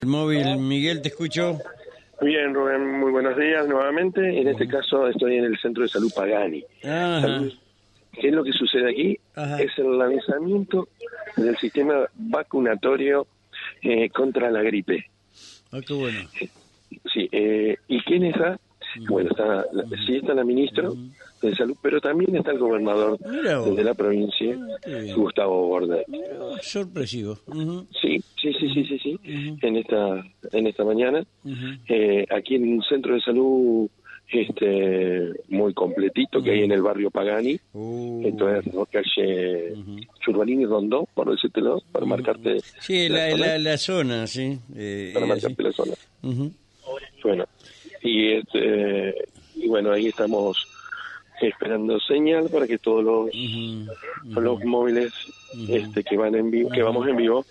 El móvil, Miguel, te escucho. Bien, Rubén, muy buenos días nuevamente. En este caso estoy en el Centro de Salud Pagani. ¿Qué es lo que sucede aquí? Es el lanzamiento del sistema vacunatorio eh, contra la gripe. Ah, qué bueno. Sí, eh, ¿y quién está? Bueno, está, la- sí está la ministra de Salud, pero también está el gobernador de la provincia, Ah. Gustavo. Mira, sorpresivo. Sí, sí, sí, sí, sí, sí. En esta, en esta mañana, eh, aquí en un centro de salud este muy completito que hay en el barrio Pagani, entonces ¿no? calle Churbalín y Rondó, por decírtelo, para marcarte sí, la la, zona, la, zona, sí. Eh, para eh, marcarte la zona. Ujú. Bueno, y este, y bueno, ahí estamos esperando señal para que todos los los móviles este que van en vivo, que vamos en vivo,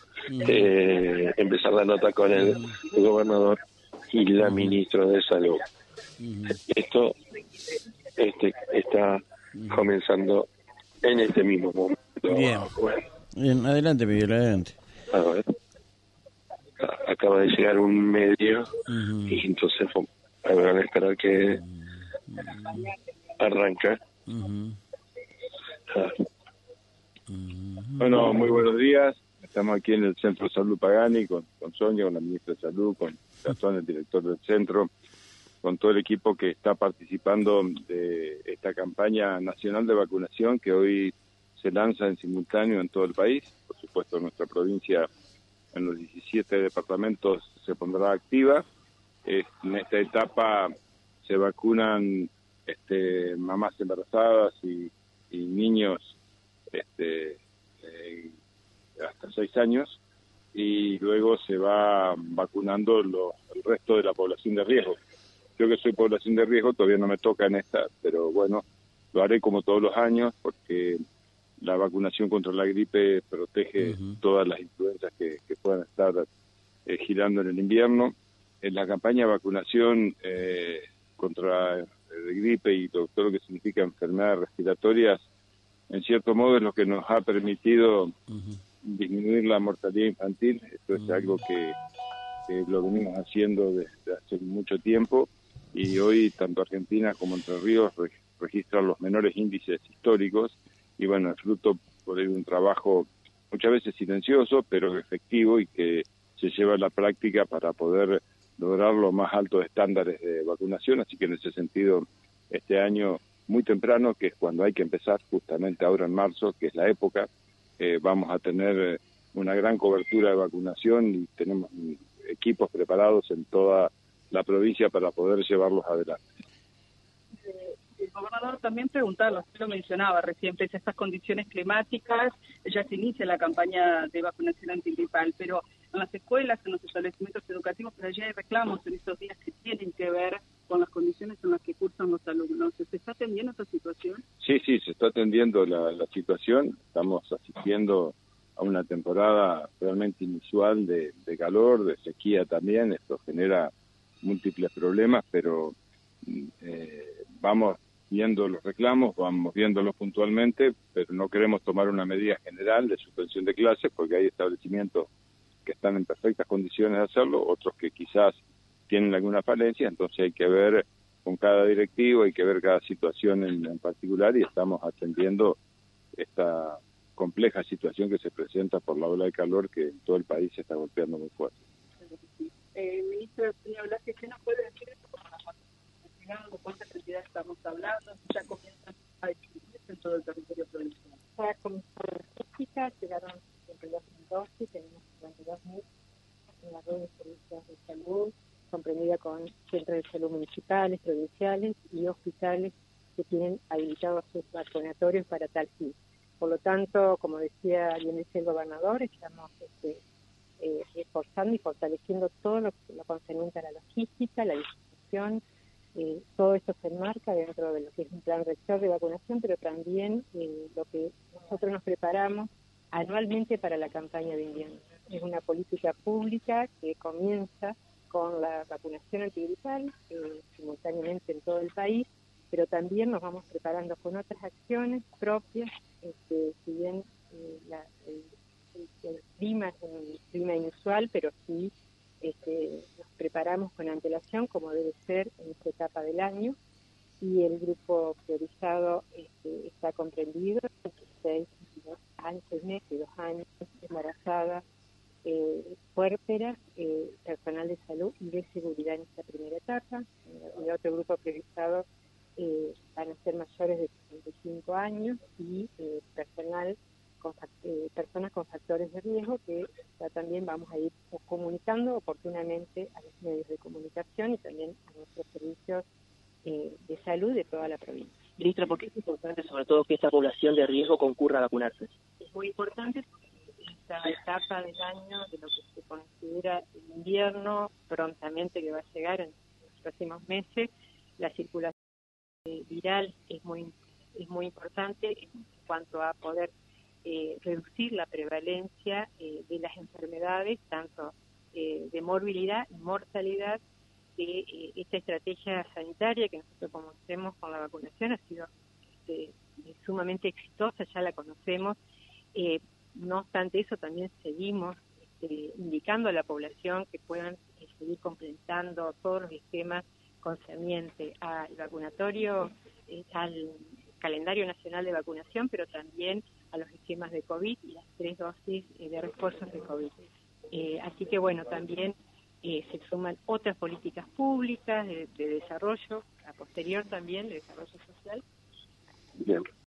eh, empezar la nota con el, el gobernador y la ministra de salud. Esto este está comenzando en este mismo momento. Bien. Bueno, Bien, adelante, Miguel, adelante. a ver. Acaba de llegar un medio y entonces habrán a esperar que arranca. Ujú. Ah, Bueno, muy buenos días. Estamos aquí en el Centro de Salud Pagani con, con Sonia, con la ministra de Salud, con Gastón, el director del centro, con todo el equipo que está participando de esta campaña nacional de vacunación que hoy se lanza en simultáneo en todo el país. Por supuesto, nuestra provincia en los 17 departamentos se pondrá activa. En esta etapa se vacunan este, mamás embarazadas y, y niños este, eh, hasta seis años y luego se va vacunando lo- el resto de la población de riesgo. Yo que soy población de riesgo todavía no me toca en esta, pero bueno, lo haré como todos los años porque la vacunación contra la gripe protege todas las influencias que, que puedan estar eh, girando en el invierno. En la campaña de vacunación eh, contra eh, gripe y todo, lo que significa enfermedades respiratorias, en cierto modo es lo que nos ha permitido disminuir la mortalidad infantil. Esto es algo que, que lo venimos haciendo desde hace mucho tiempo. Y hoy tanto Argentina como Entre Ríos re- registran los menores índices históricos. Y bueno, es fruto por de un trabajo muchas veces silencioso pero efectivo y que se lleva a la práctica para poder lograr los más altos estándares de vacunación, así que en ese sentido este año muy temprano, que es cuando hay que empezar justamente ahora en marzo, que es la época, eh, vamos a tener eh, una gran cobertura de vacunación y tenemos equipos preparados en toda la provincia para poder llevarlos adelante. El gobernador también preguntarlo, usted lo mencionaba recién, pese a estas condiciones climáticas, ya se inicia la campaña de vacunación antigripal, pero en las escuelas, en los establecimientos educativos, pero allí hay reclamos en estos días que tienen que ver con las condiciones en las que cursan los alumnos. ¿Se está atendiendo esta situación? Sí, sí, se está atendiendo la, la situación, estamos asistiendo a una temporada realmente inusual de, de calor, de sequía también, esto genera múltiples problemas, pero mm, eh, vamos viendo los reclamos, vamos viéndolos puntualmente, pero no queremos tomar una medida general de suspensión de clases porque hay establecimientos que están en perfectas condiciones de hacerlo, otros que quizás tienen alguna falencia, entonces hay que ver con cada directivo, hay que ver cada situación en, en particular y estamos atendiendo esta compleja situación que se presenta por la ola de calor que en todo el país se está golpeando muy fuerte. Eh, ministro, señor Blasque, ¿qué nos puede decir las llegando? ¿Cuántas cantidades estamos hablando? Ya comienzan a distribuirse en todo el territorio provincial. Ya comenzó la logística, llegaron 52 dosis, tenemos 52.000 en la red de de salud, comprendida con centros de salud municipales, provinciales y hospitales que tienen habilitados sus vacunatorios para tal fin. Por lo tanto, como decía bien el gobernador, estamos este, eh, y fortaleciendo todo lo, lo concerniente a la logística, la distribución, eh, todo esto se enmarca dentro de lo que es un plan rector de vacunación, pero también eh, lo que nosotros nos preparamos anualmente para la campaña de invierno. Es una política pública que comienza con la vacunación antigripal eh, simultáneamente en todo el país, pero también nos vamos preparando con otras acciones propias, este, si bien eh, la- el, clima es un clima inusual, pero sí este, nos preparamos con antelación como debe ser en esta etapa del año y el grupo priorizado este, está comprendido entre seis, años, seis meses, dos años, embarazada, eh, eh, personal de salud y de seguridad en esta primera etapa. El otro grupo priorizado eh, van a ser mayores de 65 años y eh, personal con, eh, personas con factores de riesgo que ya también vamos a ir comunicando oportunamente a los medios de comunicación y también a nuestros servicios eh, de salud de toda la provincia. Ministra, ¿por qué es importante sobre todo que esta población de riesgo concurra a vacunarse? Muy importante porque esta etapa del año, de lo que se considera el invierno, prontamente que va a llegar en los próximos meses, la circulación viral es muy es muy importante en cuanto a poder eh, reducir la prevalencia eh, de las enfermedades, tanto eh, de morbilidad y mortalidad, que eh, esta estrategia sanitaria que nosotros conocemos con la vacunación ha sido este, sumamente exitosa, ya la conocemos. Eh, no obstante eso, también seguimos este, indicando a la población que puedan eh, seguir completando todos los esquemas concerniente al vacunatorio, eh, al calendario nacional de vacunación, pero también a los esquemas de COVID y las tres dosis eh, de refuerzos de COVID. Así que bueno, también se suman otras políticas públicas de, de desarrollo, a posterior también de desarrollo social. Bien.